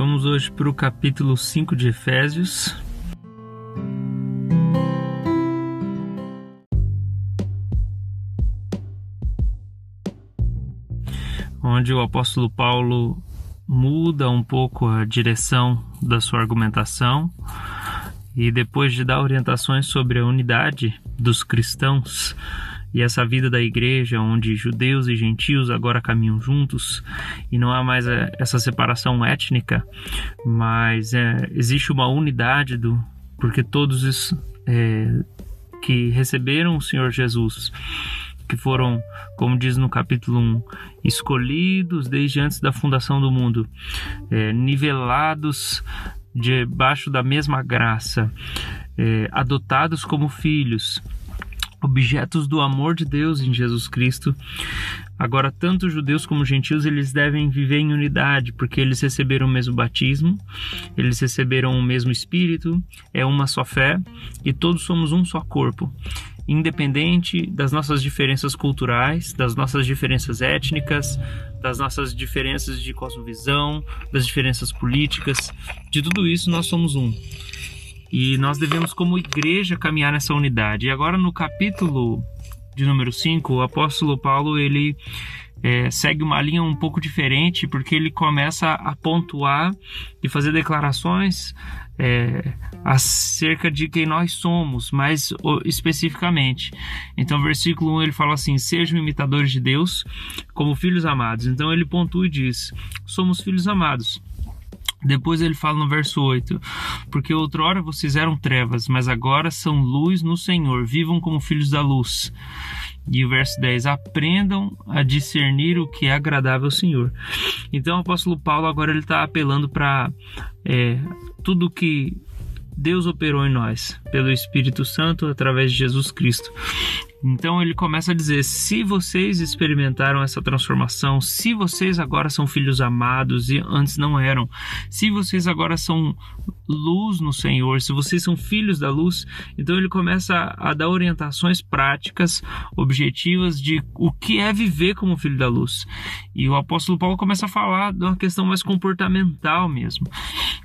Vamos hoje para o capítulo 5 de Efésios. Onde o apóstolo Paulo muda um pouco a direção da sua argumentação e depois de dar orientações sobre a unidade dos cristãos, e essa vida da igreja, onde judeus e gentios agora caminham juntos e não há mais é, essa separação étnica, mas é, existe uma unidade do porque todos os, é, que receberam o Senhor Jesus, que foram, como diz no capítulo 1, escolhidos desde antes da fundação do mundo, é, nivelados debaixo da mesma graça, é, adotados como filhos objetos do amor de Deus em Jesus Cristo. Agora, tanto judeus como gentios, eles devem viver em unidade, porque eles receberam o mesmo batismo, eles receberam o mesmo Espírito, é uma só fé, e todos somos um só corpo. Independente das nossas diferenças culturais, das nossas diferenças étnicas, das nossas diferenças de cosmovisão, das diferenças políticas, de tudo isso nós somos um. E nós devemos, como igreja, caminhar nessa unidade. E agora, no capítulo de número 5, o apóstolo Paulo ele é, segue uma linha um pouco diferente, porque ele começa a pontuar e fazer declarações é, acerca de quem nós somos, mais especificamente. Então, versículo 1 ele fala assim: Sejam imitadores de Deus como filhos amados. Então, ele pontua e diz: Somos filhos amados. Depois ele fala no verso 8: Porque outrora vocês eram trevas, mas agora são luz no Senhor, vivam como filhos da luz. E o verso 10: Aprendam a discernir o que é agradável ao Senhor. Então o apóstolo Paulo agora ele está apelando para é, tudo que Deus operou em nós, pelo Espírito Santo, através de Jesus Cristo. Então ele começa a dizer: se vocês experimentaram essa transformação, se vocês agora são filhos amados e antes não eram, se vocês agora são luz no Senhor, se vocês são filhos da luz, então ele começa a dar orientações práticas, objetivas de o que é viver como filho da luz. E o apóstolo Paulo começa a falar de uma questão mais comportamental mesmo.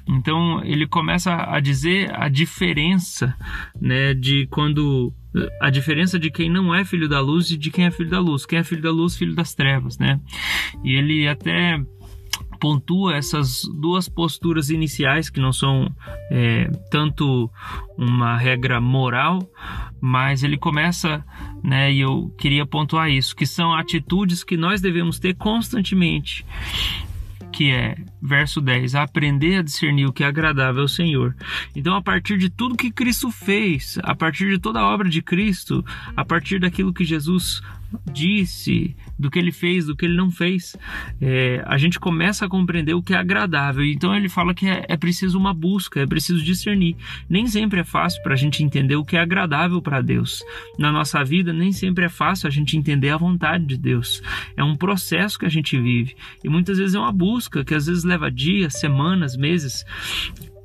Então ele começa a dizer a diferença, né, de quando a diferença de quem não é filho da luz e de quem é filho da luz. Quem é filho da luz, filho das trevas, né? E ele até pontua essas duas posturas iniciais que não são é, tanto uma regra moral, mas ele começa, né, e eu queria pontuar isso, que são atitudes que nós devemos ter constantemente que é, verso 10, aprender a discernir o que é agradável ao Senhor. Então, a partir de tudo que Cristo fez, a partir de toda a obra de Cristo, a partir daquilo que Jesus disse, do que ele fez, do que ele não fez, é, a gente começa a compreender o que é agradável. Então ele fala que é, é preciso uma busca, é preciso discernir. Nem sempre é fácil para a gente entender o que é agradável para Deus. Na nossa vida, nem sempre é fácil a gente entender a vontade de Deus. É um processo que a gente vive e muitas vezes é uma busca que às vezes leva dias, semanas, meses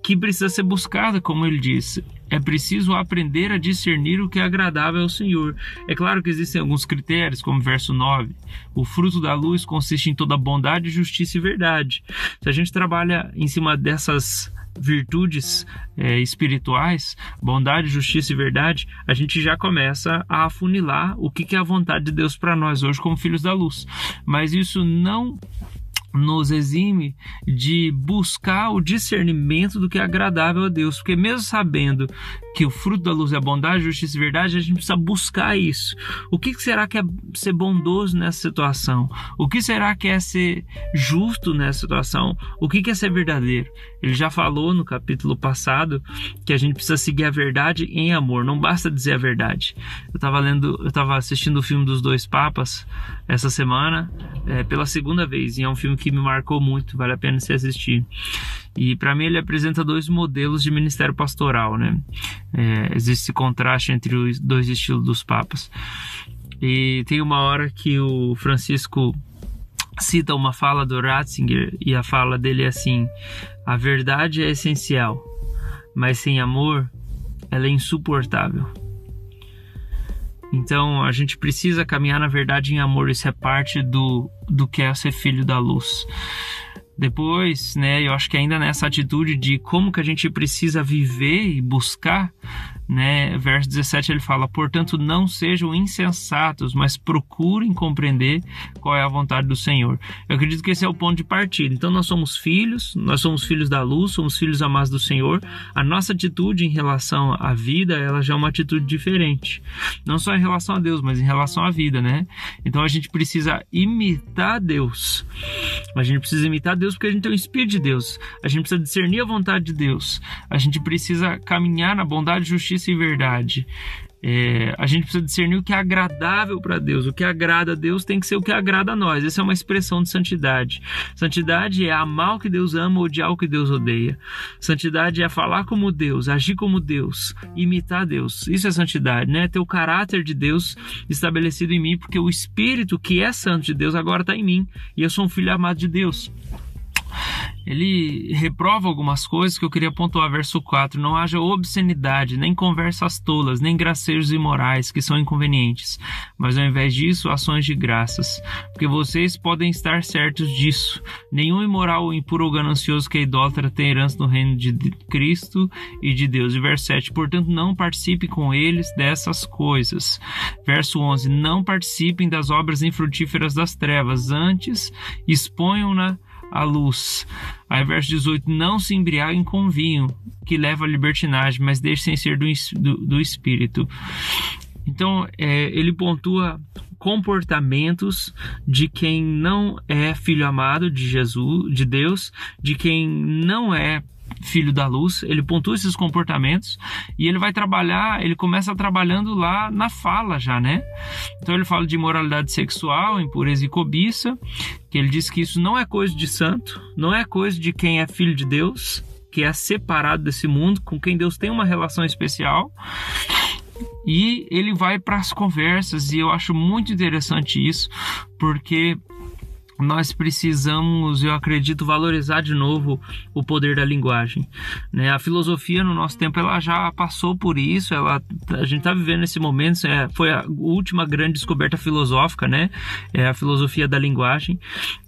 que precisa ser buscada, como ele disse. É preciso aprender a discernir o que é agradável ao Senhor. É claro que existem alguns critérios, como verso 9. O fruto da luz consiste em toda bondade, justiça e verdade. Se a gente trabalha em cima dessas virtudes é, espirituais, bondade, justiça e verdade, a gente já começa a afunilar o que é a vontade de Deus para nós hoje como filhos da luz. Mas isso não nos exime de buscar o discernimento do que é agradável a Deus, porque mesmo sabendo que o fruto da luz é bondade, justiça e verdade, a gente precisa buscar isso. O que será que é ser bondoso nessa situação? O que será que é ser justo nessa situação? O que é ser verdadeiro? Ele já falou no capítulo passado que a gente precisa seguir a verdade em amor, não basta dizer a verdade. Eu estava lendo, eu estava assistindo o filme dos dois papas essa semana, é, pela segunda vez, e é um filme que me marcou muito, vale a pena se assistir. E para mim ele apresenta dois modelos de ministério pastoral, né? É, existe esse contraste entre os dois estilos dos papas. E tem uma hora que o Francisco cita uma fala do Ratzinger e a fala dele é assim: a verdade é essencial, mas sem amor ela é insuportável. Então a gente precisa caminhar na verdade em amor, isso é parte do, do que é ser filho da luz. Depois, né, eu acho que ainda nessa atitude de como que a gente precisa viver e buscar, né, verso 17 ele fala: "Portanto, não sejam insensatos, mas procurem compreender qual é a vontade do Senhor". Eu acredito que esse é o ponto de partida. Então nós somos filhos, nós somos filhos da luz, somos filhos amados do Senhor. A nossa atitude em relação à vida, ela já é uma atitude diferente. Não só em relação a Deus, mas em relação à vida, né? Então a gente precisa imitar Deus. A gente precisa imitar Deus porque a gente tem o Espírito de Deus. A gente precisa discernir a vontade de Deus. A gente precisa caminhar na bondade, justiça e verdade. É, a gente precisa discernir o que é agradável para Deus. O que agrada a Deus tem que ser o que agrada a nós. Essa é uma expressão de santidade. Santidade é amar o que Deus ama, odiar o que Deus odeia. Santidade é falar como Deus, agir como Deus, imitar Deus. Isso é santidade, né? Ter o caráter de Deus estabelecido em mim, porque o Espírito que é santo de Deus agora está em mim e eu sou um filho amado de Deus ele reprova algumas coisas que eu queria pontuar, verso 4: Não haja obscenidade, nem conversas tolas, nem gracejos imorais que são inconvenientes, mas ao invés disso, ações de graças, porque vocês podem estar certos disso. Nenhum imoral, impuro ou ganancioso que é idólatra tem herança no reino de Cristo e de Deus. E verso 7: Portanto, não participe com eles dessas coisas. Verso 11: Não participem das obras infrutíferas das trevas, antes exponham-na a luz. Aí, verso 18: Não se embriaguem com vinho, que leva à libertinagem, mas deixem ser do, do, do espírito. Então, é, ele pontua comportamentos de quem não é filho amado de Jesus, de Deus, de quem não é filho da luz, ele pontua esses comportamentos e ele vai trabalhar, ele começa trabalhando lá na fala já, né? Então ele fala de moralidade sexual, impureza e cobiça, que ele diz que isso não é coisa de santo, não é coisa de quem é filho de Deus, que é separado desse mundo, com quem Deus tem uma relação especial. E ele vai para as conversas, e eu acho muito interessante isso, porque nós precisamos, eu acredito, valorizar de novo o poder da linguagem. Né? A filosofia no nosso tempo ela já passou por isso, ela, a gente está vivendo esse momento, é, foi a última grande descoberta filosófica, né? É a filosofia da linguagem.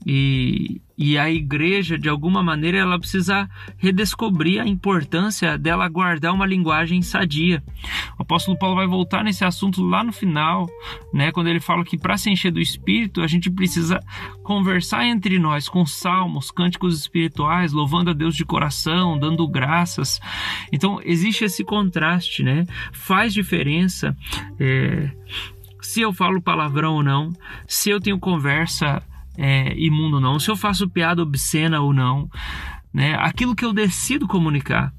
E, e a igreja, de alguma maneira, ela precisa redescobrir a importância dela guardar uma linguagem sadia. O apóstolo Paulo vai voltar nesse assunto lá no final, né, quando ele fala que para se encher do espírito, a gente precisa conversar entre nós com salmos, cânticos espirituais, louvando a Deus de coração, dando graças. Então, existe esse contraste, né? Faz diferença. É se eu falo palavrão ou não, se eu tenho conversa é, imundo ou não, se eu faço piada obscena ou não, né? Aquilo que eu decido comunicar.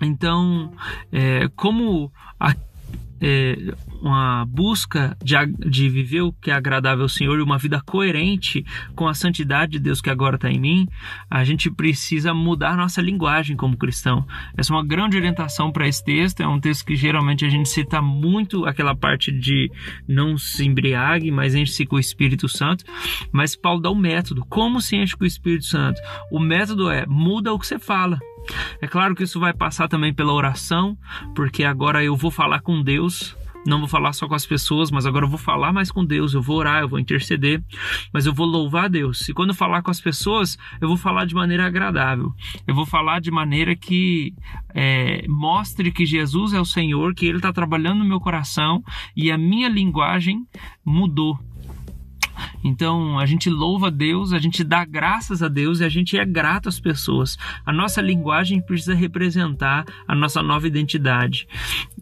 Então, é, como a, é, uma busca de, de viver o que é agradável ao Senhor e uma vida coerente com a santidade de Deus que agora está em mim, a gente precisa mudar nossa linguagem como cristão. Essa é uma grande orientação para esse texto. É um texto que geralmente a gente cita muito aquela parte de não se embriague, mas enche-se com o Espírito Santo. Mas Paulo dá o um método. Como se enche com o Espírito Santo? O método é muda o que você fala. É claro que isso vai passar também pela oração, porque agora eu vou falar com Deus, não vou falar só com as pessoas, mas agora eu vou falar mais com Deus, eu vou orar, eu vou interceder, mas eu vou louvar Deus. E quando eu falar com as pessoas, eu vou falar de maneira agradável, eu vou falar de maneira que é, mostre que Jesus é o Senhor, que Ele está trabalhando no meu coração e a minha linguagem mudou. Então a gente louva a Deus, a gente dá graças a Deus e a gente é grato às pessoas. A nossa linguagem precisa representar a nossa nova identidade.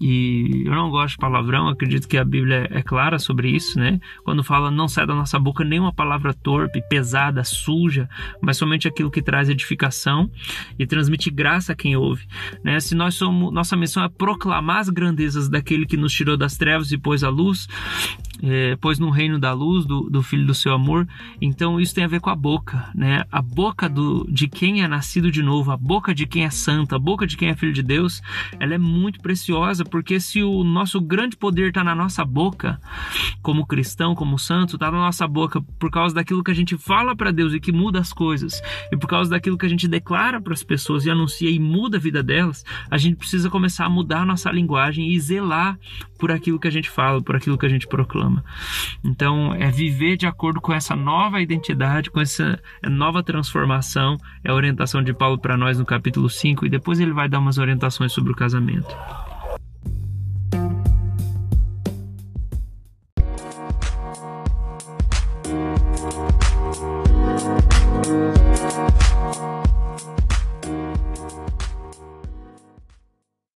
E eu não gosto de palavrão, acredito que a Bíblia é clara sobre isso, né? Quando fala não sai da nossa boca nenhuma palavra torpe, pesada, suja, mas somente aquilo que traz edificação e transmite graça a quem ouve, né? Se nós somos, nossa missão é proclamar as grandezas daquele que nos tirou das trevas e pôs a luz, é, pôs no reino da luz do, do Filho do seu amor. Então isso tem a ver com a boca, né? A boca do, de quem é nascido de novo, a boca de quem é santo, a boca de quem é filho de Deus, ela é muito preciosa, porque se o nosso grande poder está na nossa boca, como cristão, como santo, está na nossa boca por causa daquilo que a gente fala para Deus e que muda as coisas, e por causa daquilo que a gente declara para as pessoas e anuncia e muda a vida delas, a gente precisa começar a mudar a nossa linguagem e zelar por aquilo que a gente fala, por aquilo que a gente proclama. Então, é viver de acordo acordo com essa nova identidade, com essa nova transformação. É a orientação de Paulo para nós no capítulo 5 e depois ele vai dar umas orientações sobre o casamento.